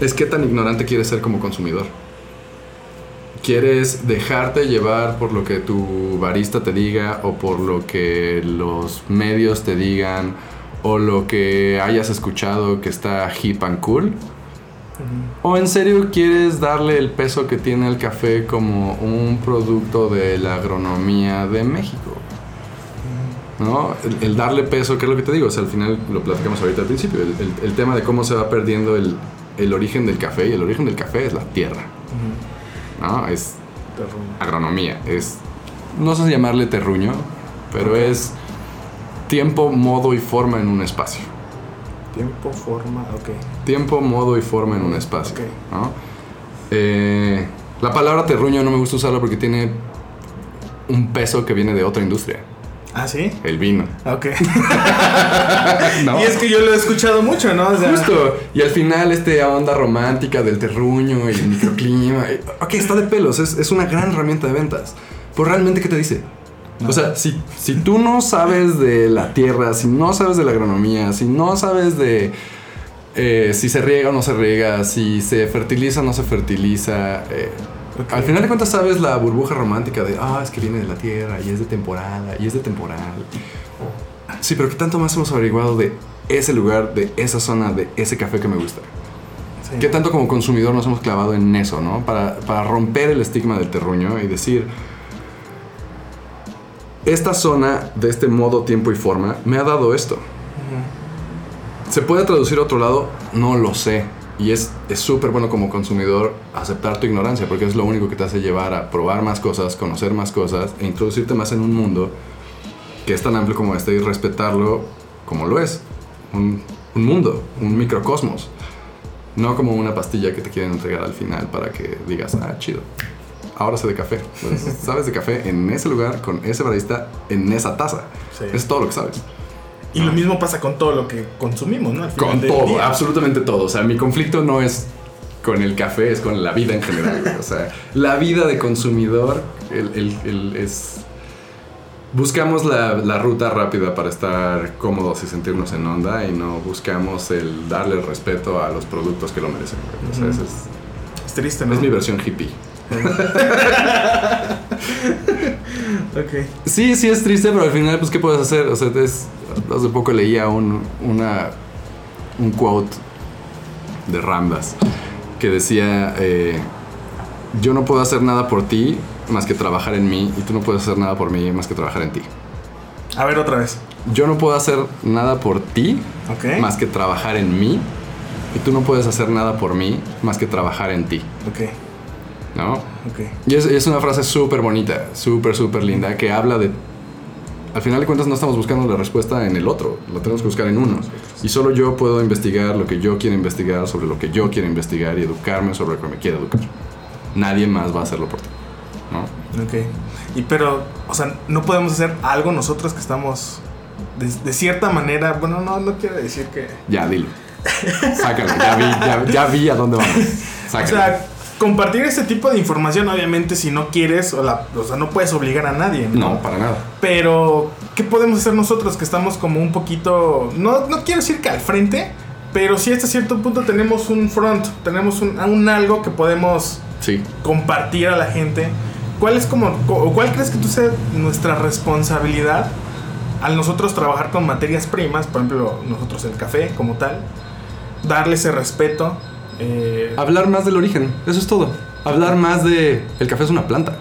es que tan ignorante quieres ser como consumidor. Quieres dejarte llevar por lo que tu barista te diga o por lo que los medios te digan o lo que hayas escuchado que está hip and cool ¿O en serio quieres darle el peso que tiene el café como un producto de la agronomía de México? ¿no? El, el darle peso, que es lo que te digo, o sea, al final lo platicamos ahorita al principio, el, el- el tema de cómo se va perdiendo el, el origen del café, y el origen del café es la tierra, ¿no? Es Terruño. agronomía, es, no sé si llamarle terruño, pero es tiempo, modo y forma en un espacio. Tiempo, forma, ok. Tiempo, modo y forma en un espacio. Eh, la palabra terruño no me gusta usarla porque tiene un peso que viene de otra industria, ¿Ah, sí? el vino. Ok. ¿no? Y es que yo lo he escuchado mucho, ¿no? O sea, Justo. Y al final, este onda romántica del terruño y el microclima. eh, Ok, está de pelos. Es, es una gran herramienta de ventas. Pero realmente, ¿qué te dice? O sea, si, si tú no sabes de la tierra, si no sabes de la agronomía, si no sabes de eh, si se riega o no se riega, si se fertiliza o no se fertiliza, eh, Al final de cuentas sabes la burbuja romántica de, ah, es que viene de la tierra y es de temporada y es de temporal. Sí, pero ¿qué tanto más hemos averiguado de ese lugar, de esa zona, de ese café que me gusta? sí. ¿Qué tanto como consumidor nos hemos clavado en eso, no? Para, para romper el estigma del terruño y decir, esta zona de este modo, tiempo y forma me ha dado esto. ¿Se puede traducir a otro lado? No lo sé. Y es súper bueno como consumidor aceptar tu ignorancia, porque es lo único que te hace llevar a probar más cosas, conocer más cosas e introducirte más en un mundo que es tan amplio como este y respetarlo como lo es. Un, un mundo, un microcosmos. No como una pastilla que te quieren entregar al final para que digas, ah, chido. Ahora sé de café. Pues, sabes de café en ese lugar, con ese barista, en esa taza. Sí. Es todo lo que sabes. Y lo mismo pasa con todo lo que consumimos, ¿no? Al final Con del todo, día. absolutamente todo. O sea, mi conflicto no es con el café, es con la vida en general. O sea, la vida de consumidor el, el- el- es... Buscamos la, la ruta rápida para estar cómodos y sentirnos en onda y no buscamos el darle el respeto a los productos que lo merecen. O sea, es, Es triste, ¿no? es mi versión hippie. Ok. Sí, sí es triste, pero al final, pues, ¿qué puedes hacer? O sea, es- hace poco leía un, una, un quote de Ramdas que decía, eh, yo no puedo hacer nada por ti más que trabajar en mí y tú no puedes hacer nada por mí más que trabajar en ti. A ver otra vez. Yo no puedo hacer nada por ti Ok. más que trabajar en mí y tú no puedes hacer nada por mí más que trabajar en ti, Ok. ¿No? Ok. Y es, es una frase súper bonita, súper, súper linda, que habla de... Al final de cuentas no estamos buscando la respuesta en el otro, la tenemos que buscar en uno. Y solo yo puedo investigar lo que yo quiero investigar sobre lo que yo quiero investigar y educarme sobre lo que me quiero educar. Nadie más va a hacerlo por ti, ¿no? Ok. Y pero, o sea, no podemos hacer algo nosotros que estamos de, de cierta manera. Bueno, no, no quiero decir que. Ya, dilo. Sácalo, ya vi, ya, ya vi a dónde vamos. O Sácalo. sea, compartir este tipo de información, obviamente, si no quieres, o, la, o sea, no puedes obligar a nadie. no, para nada. Pero, ¿qué podemos hacer nosotros que estamos como un poquito. No, no quiero decir que al frente, pero sí hasta cierto punto tenemos un front, tenemos un, un algo que podemos Sí. compartir a la gente. ¿Cuál es como, o cuál crees que tú sea nuestra responsabilidad al nosotros trabajar con materias primas, por ejemplo, nosotros el café como tal, darle ese respeto? Eh, Hablar más del origen, eso es todo. Hablar más de... El café es una planta.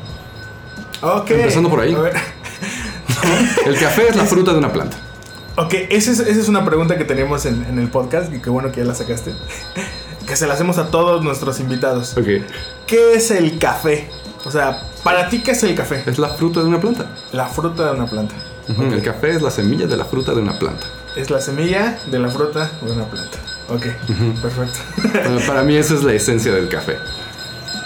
ok. empezando por ahí. A ver. El café es la fruta de una planta. Ok, esa es, esa es una pregunta que tenemos en, en el podcast y qué bueno que ya la sacaste. que se la hacemos a todos nuestros invitados. Ok. ¿Qué es el café? O sea, para ti, ¿qué es el café? Es la fruta de una planta. La fruta de una planta. El café es la semilla de la fruta de una planta. Es la semilla de la fruta de una planta. Ok, perfecto. Para- Para mí esa es la esencia del café.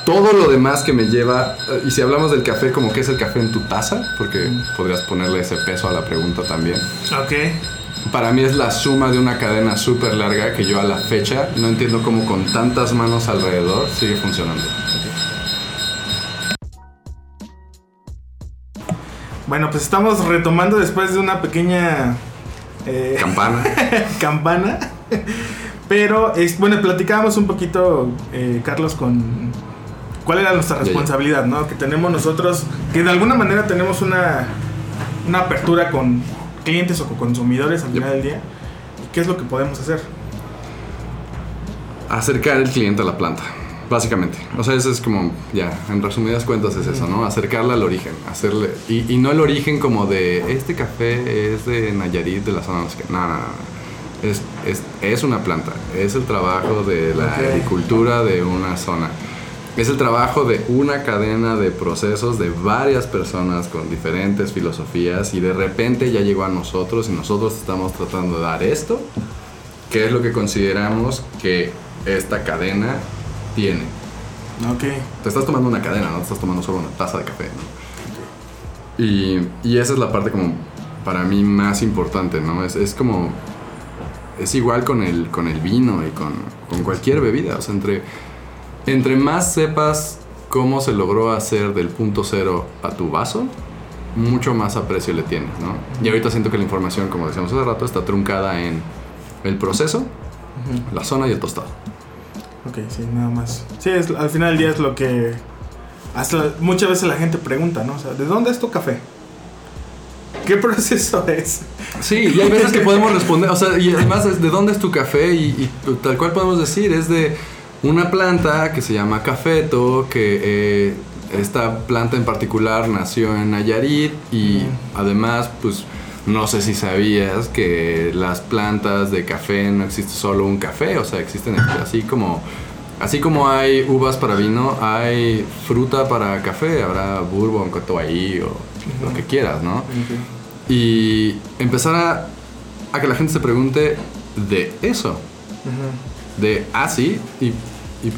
Todo lo demás que me lleva, eh, y si hablamos del café como que es el café en tu taza, porque podrías ponerle ese peso a la pregunta también. ok. Para mí es la suma de una cadena súper larga que yo a la fecha no entiendo cómo con tantas manos alrededor sigue funcionando. Bueno, pues estamos retomando después de una pequeña eh, Campana. campana. Pero, es, bueno, platicábamos un poquito, eh, Carlos, con cuál era nuestra responsabilidad, ¿no? Que tenemos nosotros, que de alguna manera tenemos una, una apertura con clientes o con consumidores al Yep. final del día. ¿Y qué es lo que podemos hacer? Acercar el cliente a la planta. Básicamente. O sea, eso es como, ya, en resumidas cuentas es eso, ¿no? Acercarla al origen. Hacerle. Y, y no el origen como de este café es de Nayarit, de la zona. No, no, no. Es, es, es una planta. Es el trabajo de la Ok. agricultura de una zona. Es el trabajo de una cadena de procesos de varias personas con diferentes filosofías y de repente ya llegó a nosotros y nosotros estamos tratando de dar esto, que es lo que consideramos que esta cadena tiene. Ok. Te estás tomando una cadena, no te estás tomando solo una taza de café, ¿no? Y, y esa es la parte como para mí más importante, ¿no? Es, es como... Es igual con el, con el vino y con, con cualquier bebida. O sea, entre, entre más sepas cómo se logró hacer del punto cero a tu vaso, mucho más aprecio le tienes, ¿no? Y ahorita siento que la información, como decíamos hace rato, está truncada en el proceso, la zona y el tostado. Ok, sí, nada más. Sí, es, al final del día es lo que... Hasta muchas veces la gente pregunta, ¿no? O sea, ¿de dónde es tu café? ¿Qué proceso es? Sí, y hay veces que podemos responder, o sea, y además es de dónde es tu café y, y tal cual podemos decir, es de una planta que se llama cafeto, que eh, esta planta en particular nació en Nayarit y Ujú. además, pues, no sé si sabías que las plantas de café no existe solo un café, o sea, existen así como... Así como hay uvas para vino, hay fruta para café, habrá bourbon, cotoí o lo Ujú. que quieras, ¿no? Y empezar a, a que la gente se pregunte de eso, de, ah, sí, y, y,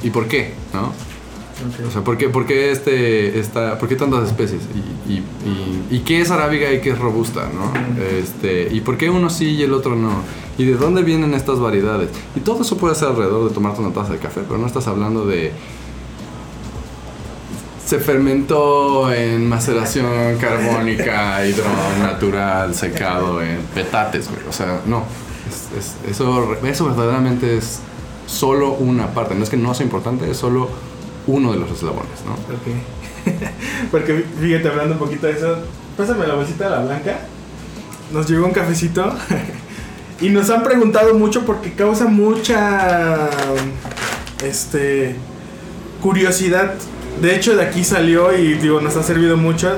y por qué, ¿no? ok. O sea, ¿por qué, por qué este, esta, por qué tantas especies? Y, y, y- y qué es arábiga y qué es robusta, ¿no? Este, ¿Y por qué uno sí y el otro no? ¿Y de dónde vienen estas variedades? Y todo eso puede ser alrededor de tomarte una taza de café, pero no estás hablando de... Se fermentó en maceración carbónica, hidrón natural, secado en petates, güey. O sea, no. Es- es- eso, eso verdaderamente es solo una parte. No es que no sea importante, es solo uno de los eslabones, ¿no? Ok. Porque fíjate, hablando un poquito de eso, pásame la bolsita de la blanca. Nos llegó un cafecito. y nos han preguntado mucho porque causa mucha. Este. Curiosidad. De hecho, de aquí salió y digo, nos ha servido mucho.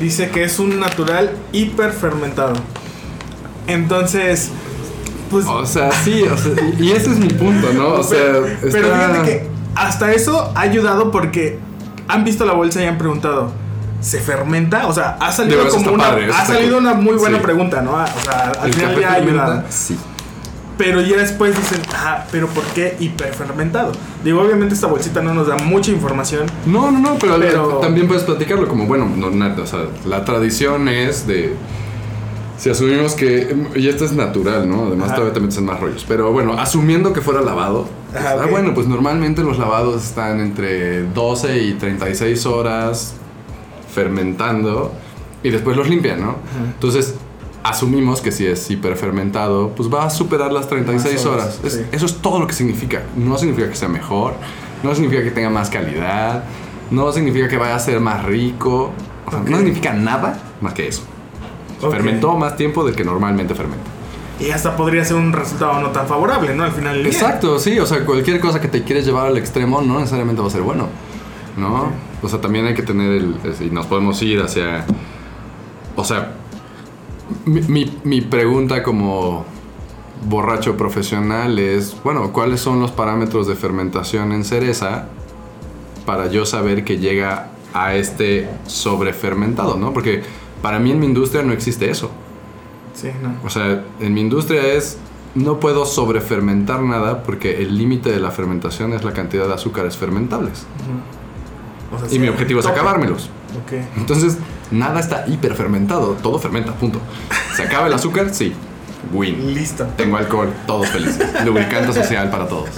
Dice que es un natural hiperfermentado. Entonces. Pues. O sea, sí, o sea, y ese es mi punto, ¿no? O sea, pero, pero está- fíjate que hasta eso ha ayudado porque han visto la bolsa y han preguntado. ¿Se fermenta? O sea, ha salido como una, padre, ha salido una muy buena Sí. pregunta, ¿no? O sea, al ¿El final ya ha ayudado. Sí. Pero ya después dicen, ah, pero ¿por qué hiperfermentado? Digo, obviamente esta bolsita no nos da mucha información. No, no, no, pero, Pero- también puedes platicarlo como, bueno, no, na- o sea, la tradición es de... Si asumimos que... Y esto es natural, ¿no? Además Ajá. todavía te metes en más rollos. Pero bueno, asumiendo que fuera lavado. pues, Ajá, ah, bueno, pues normalmente los lavados están entre 12 y 36 horas fermentando y después los limpian, ¿no? Entonces, asumimos que si es hiperfermentado, pues va a superar las 36 Más horas. horas, Es- sí. Eso es todo lo que significa. No significa que sea mejor, no significa que tenga más calidad, no significa que vaya a ser más rico. O sea, Ok. no significa nada más que eso. Ok. Fermentó más tiempo del que normalmente fermenta. Y hasta podría ser un resultado no tan favorable, ¿no? Al final del día. Exacto, sí, o sea, cualquier cosa que te quieres llevar al extremo no necesariamente va a ser bueno, ¿no? O sea, también hay que tener el... Y nos podemos ir hacia... O sea, mi, mi- mi pregunta como borracho profesional es, bueno, ¿cuáles son los parámetros de fermentación en cereza para yo saber que llega a este sobrefermentado, ¿no? Porque para mí en mi industria no existe eso. Sí, no. O sea, en mi industria es no puedo sobrefermentar nada porque el límite de la fermentación es la cantidad de azúcares fermentables. O sea, Y sí, mi objetivo es acabármelos. Ok. Entonces, nada está hiperfermentado, todo fermenta, punto. ¿Se acaba el azúcar? Sí. Win. Listo. Tengo alcohol, todos felices. Lubricante social para todos.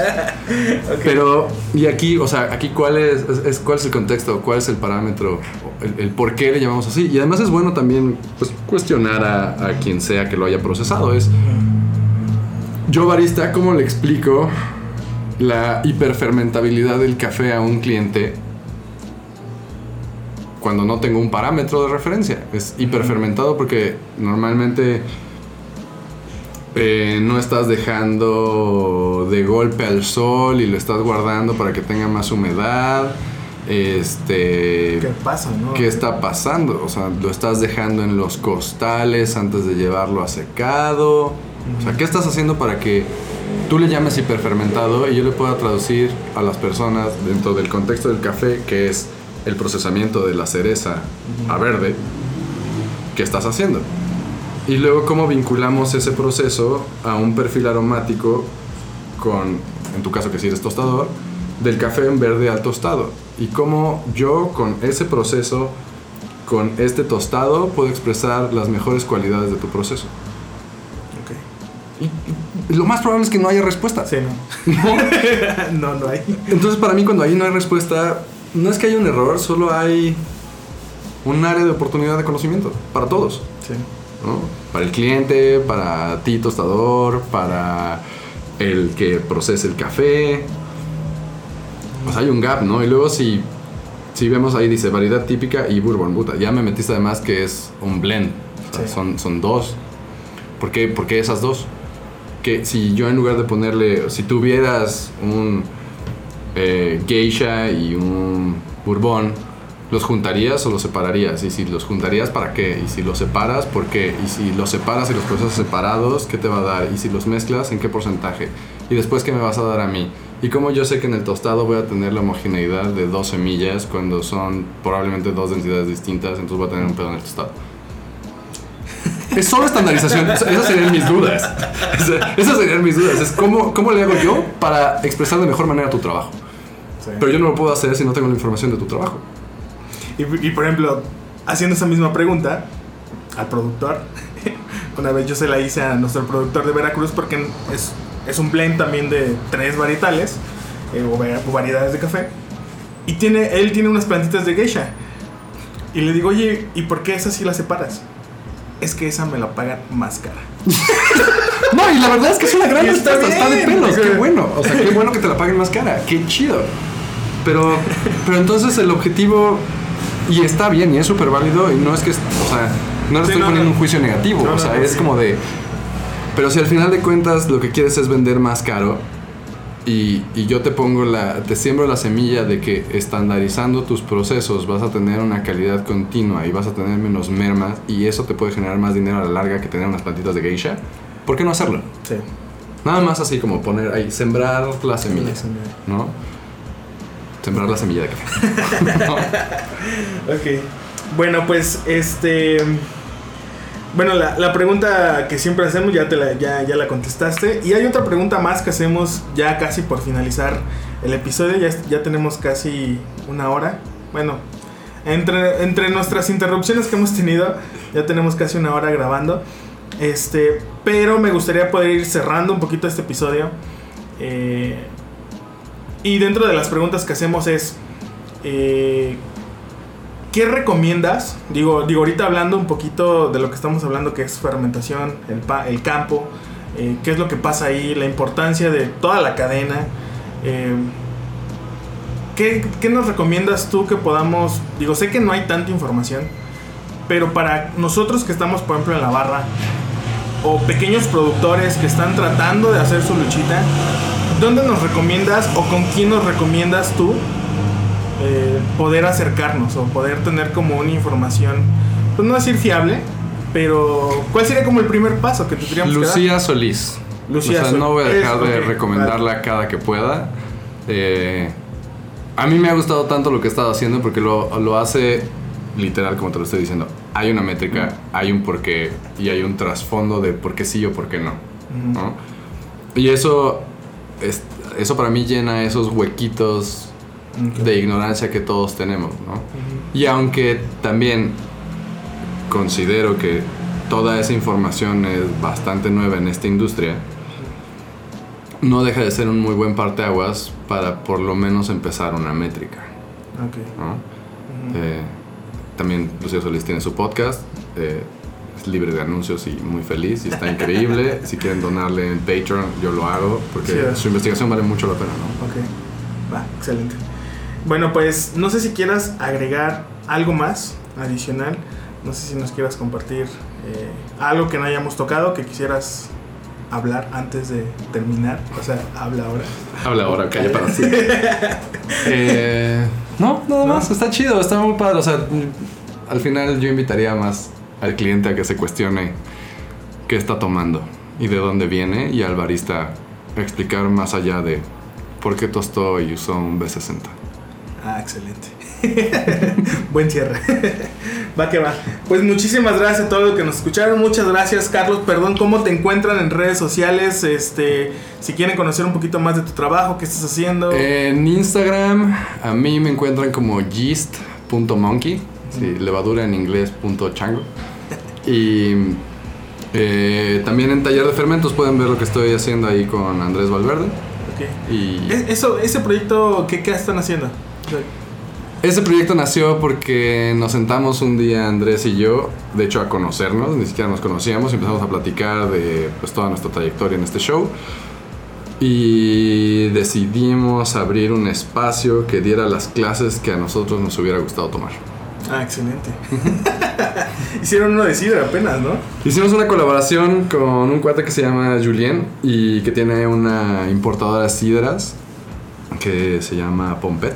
Pero, y aquí, o sea, aquí cuál es, es- es- cuál es el contexto, cuál es el parámetro, el, el por qué le llamamos así. Y además es bueno también pues, cuestionar a, a quien sea que lo haya procesado. Es, yo barista, ¿cómo le explico la hiperfermentabilidad del café a un cliente cuando no tengo un parámetro de referencia? Es hiperfermentado porque normalmente eh, no estás dejando de golpe al sol y lo estás guardando para que tenga más humedad. Este, ¿Qué pasa, no? ¿Qué está pasando? O sea, lo estás dejando en los costales antes de llevarlo a secado. O sea, ¿qué estás haciendo para que tú le llames hiperfermentado y yo le pueda traducir a las personas dentro del contexto del café, que es el procesamiento de la cereza a verde, ¿qué estás haciendo? Y luego cómo vinculamos ese proceso a un perfil aromático con, en tu caso que si eres tostador, del café en verde al tostado. Y cómo yo con ese proceso, con este tostado, puedo expresar las mejores cualidades de tu proceso. Ok. Y lo más probable es que no haya respuesta. Sí, no. no, no hay. Entonces para mí cuando ahí no hay respuesta, no es que haya un error, solo hay un área de oportunidad de conocimiento para todos. Sí. ¿no? Para el cliente, para ti tostador, para el que procese el café. O sea, hay un gap, ¿no? Y luego si, si vemos ahí dice variedad típica y bourbon, puta, ya me metiste además que es un blend. O sea, Sí. son, son dos. ¿Por qué, por qué esas dos? Que si yo en lugar de ponerle, si tuvieras un eh, geisha y un bourbon, ¿los juntarías o los separarías? Y si los juntarías, ¿para qué? Y si los separas, ¿por qué? Y si los separas y los procesas separados, ¿qué te va a dar? Y si los mezclas, ¿en qué porcentaje? Y después, ¿qué me vas a dar a mí? Y como yo sé que en el tostado voy a tener la homogeneidad de dos semillas cuando son probablemente dos densidades distintas, entonces voy a tener un pedo en el tostado. Es solo estandarización. Esas serían mis dudas. Esas serían mis dudas. Es cómo, cómo le hago yo para expresar de mejor manera tu trabajo. Sí. Pero yo no lo puedo hacer si no tengo la información de tu trabajo. Y, y, por ejemplo, haciendo esa misma pregunta al productor, una vez yo se la hice a nuestro productor de Veracruz porque es, es un blend también de tres varietales eh, o, o variedades de café. Y tiene, él tiene unas plantitas de geisha. Y le digo, oye, ¿y por qué esa sí la separas? Es que esa me la pagan más cara. No, y la verdad es que es una gran Y está respuesta. Está de pelos. Qué bueno. O sea, qué bueno que te la paguen más cara. Qué chido. Pero, pero entonces el objetivo. Y está bien, y es súper válido. Y no es que. O sea, no le Sí, estoy no, poniendo no. un juicio negativo. No, o sea, es como de. Pero si al final de cuentas lo que quieres es vender más caro. Y, y yo te pongo la. Te siembro la semilla de que estandarizando tus procesos vas a tener una calidad continua y vas a tener menos mermas. Y eso te puede generar más dinero a la larga que tener unas plantitas de geisha. ¿Por qué no hacerlo? Sí. Nada más así como poner ahí, sembrar la semilla, La semilla. ¿no? Sembrar la semilla de café. ¿no? Ok. Bueno, pues este. Bueno, la, la pregunta que siempre hacemos ya, te la, ya, ya la contestaste. Y hay otra pregunta más que hacemos ya casi por finalizar el episodio. Ya, ya tenemos casi una hora. Bueno, entre, entre nuestras interrupciones que hemos tenido, ya tenemos casi una hora grabando. Este, pero me gustaría poder ir cerrando un poquito este episodio. Eh, y dentro de las preguntas que hacemos es. eh, ¿Qué recomiendas? Digo, digo, ahorita hablando un poquito de lo que estamos hablando, que es fermentación, el, pa- el campo, eh, qué es lo que pasa ahí, la importancia de toda la cadena. eh, ¿qué, qué nos recomiendas tú que podamos? Digo, sé que no hay tanta información, pero para nosotros que estamos, por ejemplo, en la barra, o pequeños productores que están tratando de hacer su luchita, ¿dónde nos recomiendas o con quién nos recomiendas tú eh, poder acercarnos o poder tener como una información, pues no decir fiable, pero ¿cuál sería como el primer paso que tendríamos que Lucía Solís. Lucía o sea, Sol- no voy a dejar es- de ok, recomendarla cada que pueda. Eh, a mí me ha gustado tanto lo que he estado haciendo porque lo, lo hace literal, como te lo estoy diciendo. Hay una métrica, hay un porqué y hay un trasfondo de por qué sí o por qué no. ¿no? Y eso, es- eso para mí llena esos huequitos de ignorancia que todos tenemos, ¿no? Y aunque también considero que toda esa información es bastante nueva en esta industria, no deja de ser un muy buen parteaguas para por lo menos empezar una métrica. ¿no? Eh, también Lucía Solís tiene su podcast, eh, es libre de anuncios y muy feliz y está increíble. si quieren donarle en Patreon, yo lo hago porque Sí. su investigación vale mucho la pena, ¿no? Ok, va, excelente. Bueno, pues no sé si quieras agregar algo más adicional. No sé si nos quieras compartir eh, algo que no hayamos tocado, que quisieras hablar antes de terminar? O sea, habla ahora. Habla ahora, calla para sí. eh, no, nada ¿No? más. Está chido, está muy padre. O sea, al final yo invitaría más al cliente a que se cuestione qué está tomando y de dónde viene y al barista a explicar más allá de por qué tostó y usó un B60. Ah, excelente. Buen cierre. va que va. Pues muchísimas gracias a todos los que nos escucharon. Muchas gracias, Carlos. Perdón, ¿cómo te encuentran en redes sociales? Este, si quieren conocer un poquito más de tu trabajo, qué estás haciendo. En Instagram a mí me encuentran como yeast.monkey, sí, levadura en inglés punto chango. Y eh, también en taller de fermentos pueden ver lo que estoy haciendo ahí con Andrés Valverde. Y Es- Eso, ese proyecto, ¿qué, qué están haciendo? Ese proyecto nació porque nos sentamos un día Andrés y yo, de hecho a conocernos, ni siquiera nos conocíamos, y empezamos a platicar de pues, toda nuestra trayectoria en este show. Y decidimos abrir un espacio que diera las clases que a nosotros nos hubiera gustado tomar. Ah, excelente. Hicieron uno de Cider apenas, ¿no? Hicimos una colaboración con un cuate que se llama Julien y que tiene una importadora de sidras que se llama Pompet.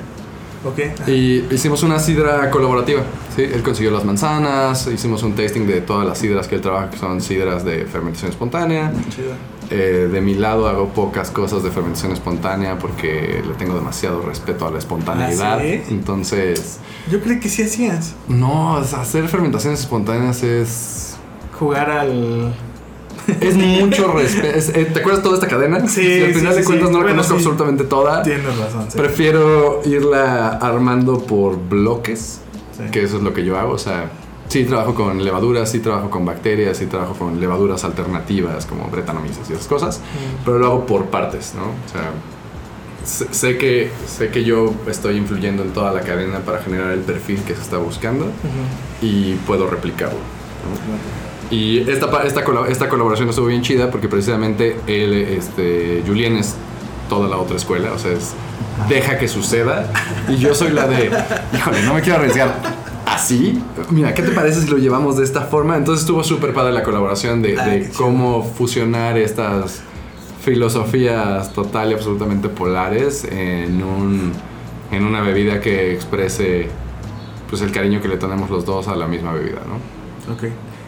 Ok. Y hicimos una sidra colaborativa. ¿sí? Él consiguió las manzanas, hicimos un tasting de todas las sidras que él trabaja, que son sidras de fermentación espontánea. Chido. Eh, de mi lado hago pocas cosas de fermentación espontánea porque le tengo demasiado respeto a la espontaneidad. ¿Ah? Entonces, Yo creí que sí hacías. no, hacer fermentaciones espontáneas es Jugar al. Es mucho respeto. ¿Te acuerdas toda esta cadena? Sí, Y al final sí, de cuentas sí. no la Bueno, conozco sí. absolutamente toda. Tienes razón. Prefiero irla armando por bloques, que eso es lo que yo hago. O sea, sí trabajo con levaduras, sí trabajo con bacterias, sí trabajo con levaduras alternativas como bretanomices y esas cosas, Mm. pero lo hago por partes, ¿no? O sea, sé, sé que, sé que yo estoy influyendo en toda la cadena para generar el perfil que se está buscando Ujú. y puedo replicarlo. ¿no? Y esta, esta, esta colaboración estuvo bien chida porque precisamente él, este, Julien es toda la otra escuela, o sea, es deja que suceda y yo soy la de, híjole, no me quiero arriesgar. ¿Así? Mira, ¿qué te parece si lo llevamos de esta forma? Entonces estuvo súper padre la colaboración de, cómo fusionar estas filosofías total y absolutamente polares en, un, en una bebida que exprese pues el cariño que le tenemos los dos a la misma bebida, ¿no? Ok.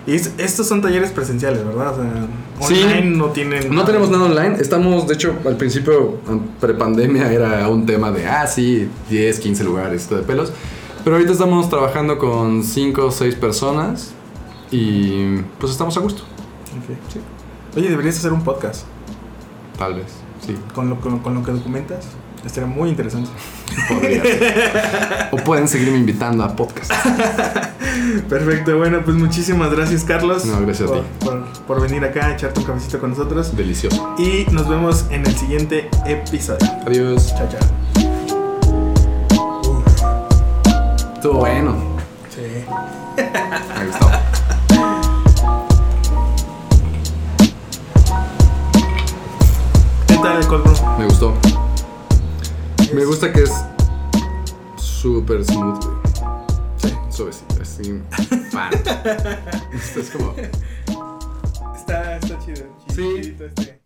Y es- estos son talleres presenciales, ¿verdad? O sea, Sí. online no tienen. No tenemos nada online, estamos, de hecho, al principio, prepandemia, era un tema de, ah, sí, 10, 15 lugares, esto de pelos. Pero ahorita estamos trabajando con 5 o 6 personas y pues estamos a gusto, Ok, sí. Oye, deberías hacer un podcast tal vez, sí, con lo, con, con lo que documentas. Estaría muy interesante. podría ser. O pueden seguirme invitando a podcast. Perfecto, bueno, pues muchísimas gracias, Carlos. No, gracias a por, ti. Por, por venir acá a echarte un cafecito con nosotros. Delicioso. Y nos vemos en el siguiente episodio. Adiós. Chao, chao. Estuvo bueno. Sí. Me gustó. ¿Qué tal el brew? Me gustó. Me gusta que es súper smooth, güey. Sí. Suavecito, así. Fan. Es como. Está, está chido. Sí. Chidito este.